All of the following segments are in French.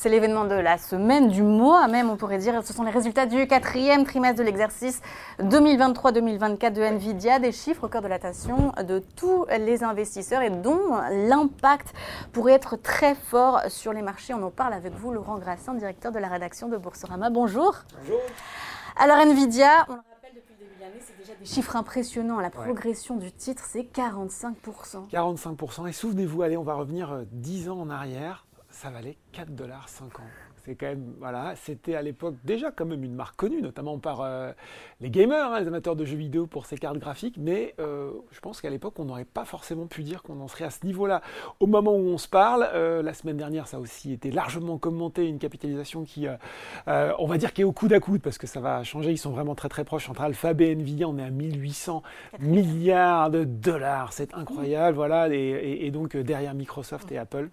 C'est l'événement de la semaine, du mois même, on pourrait dire. Ce sont les résultats du quatrième trimestre de l'exercice 2023-2024 de Nvidia, des chiffres au cœur de l'attention de tous les investisseurs et dont l'impact pourrait être très fort sur les marchés. On en parle avec vous, Laurent Grassin, directeur de la rédaction de Boursorama. Bonjour. Bonjour. Alors Nvidia, on le rappelle depuis le début de l'année, c'est déjà des chiffres impressionnants. La progression du titre, c'est 45%. 45%. Et souvenez-vous, allez, on va revenir 10 euh, ans en arrière ça valait 4,50 dollars. C'est quand même, voilà, c'était à l'époque déjà quand même une marque connue, notamment par euh, les gamers, hein, les amateurs de jeux vidéo pour ses cartes graphiques, mais euh, je pense qu'à l'époque, on n'aurait pas forcément pu dire qu'on en serait à ce niveau-là. Au moment où on se parle, euh, la semaine dernière, ça a aussi été largement commenté, une capitalisation qui, on va dire, qui est au coude à coude, parce que ça va changer, ils sont vraiment très très proches entre Alphabet et Nvidia, on est à 1800 milliards de dollars, c'est incroyable, voilà, et donc derrière Microsoft et Apple.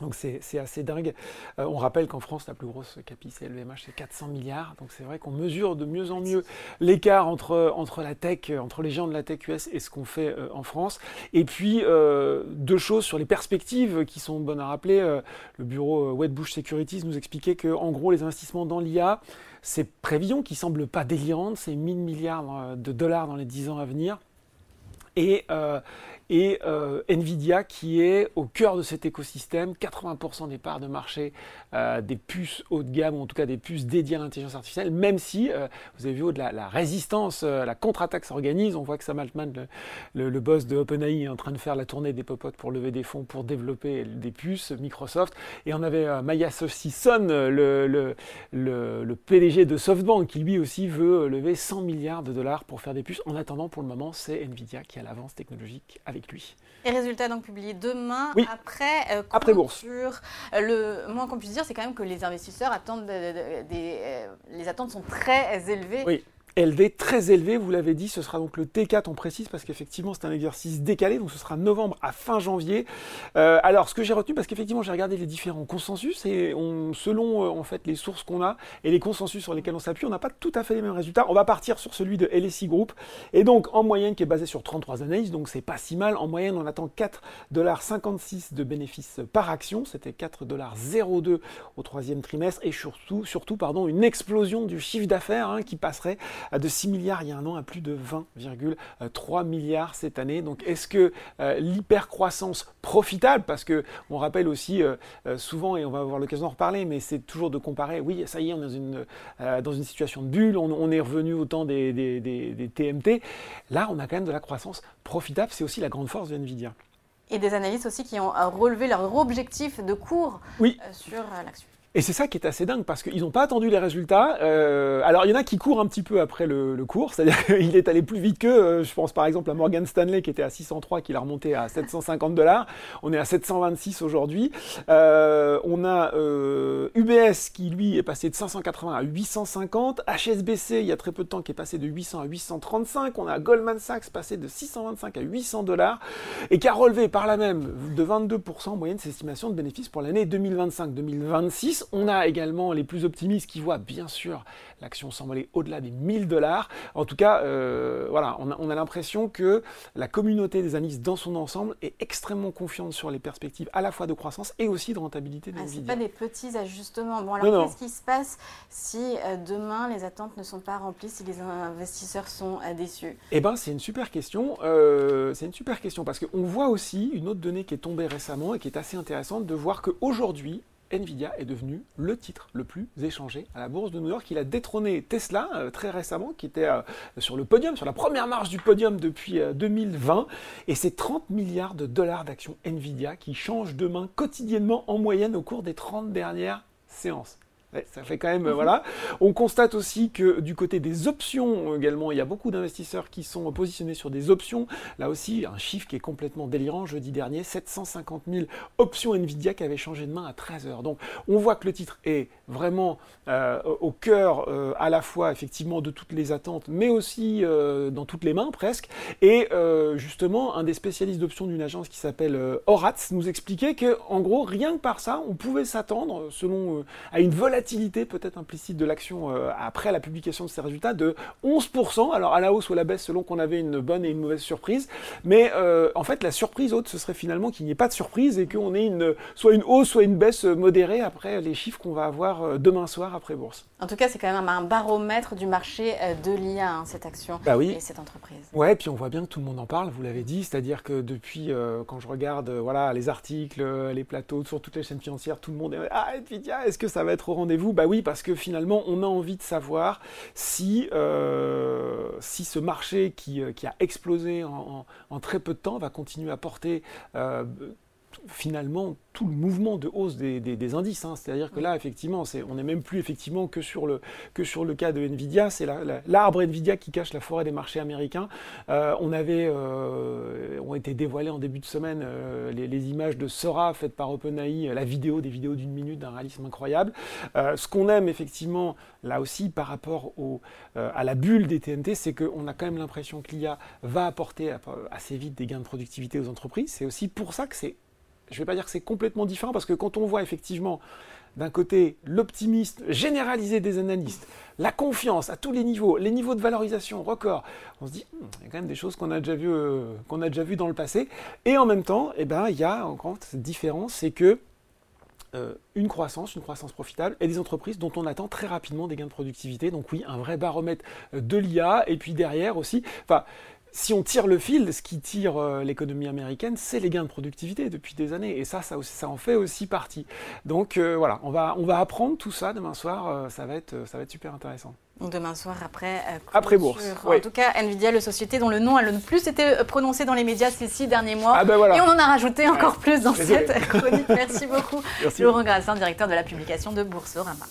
Donc c'est assez dingue. Euh, on rappelle qu'en France, la plus grosse capi, c'est LVMH, c'est 400 milliards. Donc c'est vrai qu'on mesure de mieux en mieux l'écart entre, la tech, entre les gens de la tech US et ce qu'on fait euh, en France. Et puis, euh, deux choses sur les perspectives qui sont bonnes à rappeler. le bureau Wedbush Securities nous expliquait que, en gros, les investissements dans l'IA, ces prévisions qui semblent pas délirantes, c'est 1000 milliards de dollars dans les 10 ans à venir. Et, et euh, Nvidia qui est au cœur de cet écosystème, 80% des parts de marché euh, des puces haut de gamme, ou en tout cas des puces dédiées à l'intelligence artificielle, même si, euh, vous avez vu, de la, résistance, la contre-attaque s'organise, on voit que Sam Altman, le, boss de OpenAI, est en train de faire la tournée des popotes pour lever des fonds, pour développer des puces, Microsoft, et on avait Maya Son, le, le, le, PDG de SoftBank, qui lui aussi veut lever 100 milliards de dollars pour faire des puces. En attendant, pour le moment, c'est Nvidia qui a l'avance technologique avec lui. Et résultats donc publiés demain après euh, après bourse. Euh, le moins qu'on puisse dire, c'est quand même que les investisseurs attendent des, euh, les attentes sont très élevées. Oui élevé, très élevé, vous l'avez dit, ce sera donc le T4, on précise, parce qu'effectivement c'est un exercice décalé, donc ce sera novembre à fin janvier. Euh, alors ce que j'ai retenu, parce qu'effectivement j'ai regardé les différents consensus, et on, selon euh, en fait les sources qu'on a et les consensus sur lesquels on s'appuie, on n'a pas tout à fait les mêmes résultats. On va partir sur celui de LSI Group, et donc en moyenne qui est basé sur 33 analyses, donc c'est pas si mal. En moyenne on attend 4,56$ de bénéfices par action, c'était 4,02$ au troisième trimestre, et surtout, surtout pardon, une explosion du chiffre d'affaires hein, qui passerait de 6 milliards il y a un an à plus de 20,3 milliards cette année. Donc est-ce que euh, l'hypercroissance profitable, parce que on rappelle aussi euh, euh, souvent, et on va avoir l'occasion d'en reparler, mais c'est toujours de comparer, oui, ça y est, on est dans une, dans une situation de bulle, on, est revenu au temps des, des, TMT. Là, on a quand même de la croissance profitable, c'est aussi la grande force de Nvidia et des analystes aussi qui ont relevé leur objectif de cours sur l'action. Et c'est ça qui est assez dingue parce qu'ils n'ont pas attendu les résultats. Euh, alors il y en a qui courent un petit peu après le, le cours, c'est-à-dire qu'il est allé plus vite que, euh, je pense par exemple à Morgan Stanley qui était à 603, qui l'a remonté à 750 dollars. On est à 726 aujourd'hui. Euh, on a UBS qui lui est passé de 580 à 850. HSBC il y a très peu de temps qui est passé de 800 à 835. On a Goldman Sachs passé de 625 à 800 dollars et qui a relevé par là même de 22% en moyenne ses estimations de bénéfices pour l'année 2025-2026. On a également les plus optimistes qui voient bien sûr l'action s'envoler au-delà des 1000 dollars. En tout cas, euh, voilà, on a, l'impression que la communauté des analystes dans son ensemble est extrêmement confiante sur les perspectives à la fois de croissance et aussi de rentabilité des ah, Ce pas des petits ajustements. Bon, alors qu'est-ce qui se passe si euh, demain les attentes ne sont pas remplies, si les investisseurs sont euh, déçus? Eh bien, c'est une super question. c'est une super question parce qu'on voit aussi une autre donnée qui est tombée récemment et qui est assez intéressante de voir qu'aujourd'hui, Nvidia est devenu le titre le plus échangé à la bourse de New York. Il a détrôné Tesla euh, très récemment, qui était euh, sur le podium, sur la première marche du podium depuis 2020. Euh, Et c'est 30 milliards de dollars d'actions Nvidia qui changent de main quotidiennement en moyenne au cours des 30 dernières séances ça fait quand même, euh, voilà. On constate aussi que du côté des options également, il y a beaucoup d'investisseurs qui sont positionnés sur des options. Là aussi, un chiffre qui est complètement délirant. Jeudi dernier, 750 000 options Nvidia qui avaient changé de main à 13 heures. Donc, on voit que le titre est vraiment euh, au cœur euh, à la fois effectivement de toutes les attentes, mais aussi dans toutes les mains presque. Et justement, un des spécialistes d'options d'une agence qui s'appelle Horatz nous expliquait que, en gros, rien que par ça, on pouvait s'attendre, selon à une volatilité volatilité peut-être implicite de l'action euh, après la publication de ces résultats de 11%, alors à la hausse ou à la baisse selon qu'on avait une bonne et une mauvaise surprise. Mais euh, en fait, la surprise haute, ce serait finalement qu'il n'y ait pas de surprise et qu'on ait une, soit une hausse, soit une baisse modérée après les chiffres qu'on va avoir demain soir après bourse. En tout cas, c'est quand même un baromètre du marché de l'IA, hein, cette action bah oui. et cette entreprise. Ouais, puis on voit bien que tout le monde en parle, vous l'avez dit, c'est-à-dire que depuis, quand je regarde voilà, les articles, les plateaux, sur toutes les chaînes financières, tout le monde est Ah, Nvidia, est-ce que ça va être au rendez-vous Bah oui, parce que finalement, on a envie de savoir si, euh, si ce marché qui, euh, a explosé en, en, très peu de temps va continuer à porter. Euh, finalement tout le mouvement de hausse des, indices. Hein. C'est-à-dire que là, effectivement, on n'est même plus effectivement que sur le, que sur le cas de Nvidia. C'est l'arbre Nvidia qui cache la forêt des marchés américains. Euh, on avait, euh, ont été dévoilés en début de semaine euh, les, images de Sora faites par OpenAI, la vidéo, des vidéos d'une minute d'un réalisme incroyable. ce qu'on aime effectivement, là aussi, par rapport au, à la bulle des TNT, c'est qu'on a quand même l'impression que l'IA va apporter assez vite des gains de productivité aux entreprises. C'est aussi pour ça que c'est je ne vais pas dire que c'est complètement différent, parce que quand on voit effectivement d'un côté l'optimisme généralisé des analystes, la confiance à tous les niveaux, les niveaux de valorisation record, on se dit, hmm, il y a quand même des choses qu'on a, déjà vues euh, vu dans le passé. Et en même temps, eh ben, il y a encore cette différence, c'est que euh, une croissance, une croissance profitable, et des entreprises dont on attend très rapidement des gains de productivité. Donc oui, un vrai baromètre de l'IA, et puis derrière aussi, si on tire le fil, ce qui tire euh, l'économie américaine, c'est les gains de productivité depuis des années. Et ça, ça, en fait aussi partie. Donc euh, voilà, on va, on va apprendre tout ça demain soir. Euh, ça, va être, ça va être super intéressant. Demain soir après Après bourse. En tout cas, Nvidia, le société dont le nom a le plus été prononcé dans les médias ces six derniers mois. Ah ben Et on en a rajouté encore plus dans cette chronique. Merci beaucoup. Merci. Laurent Grassin, directeur de la publication de Boursorama.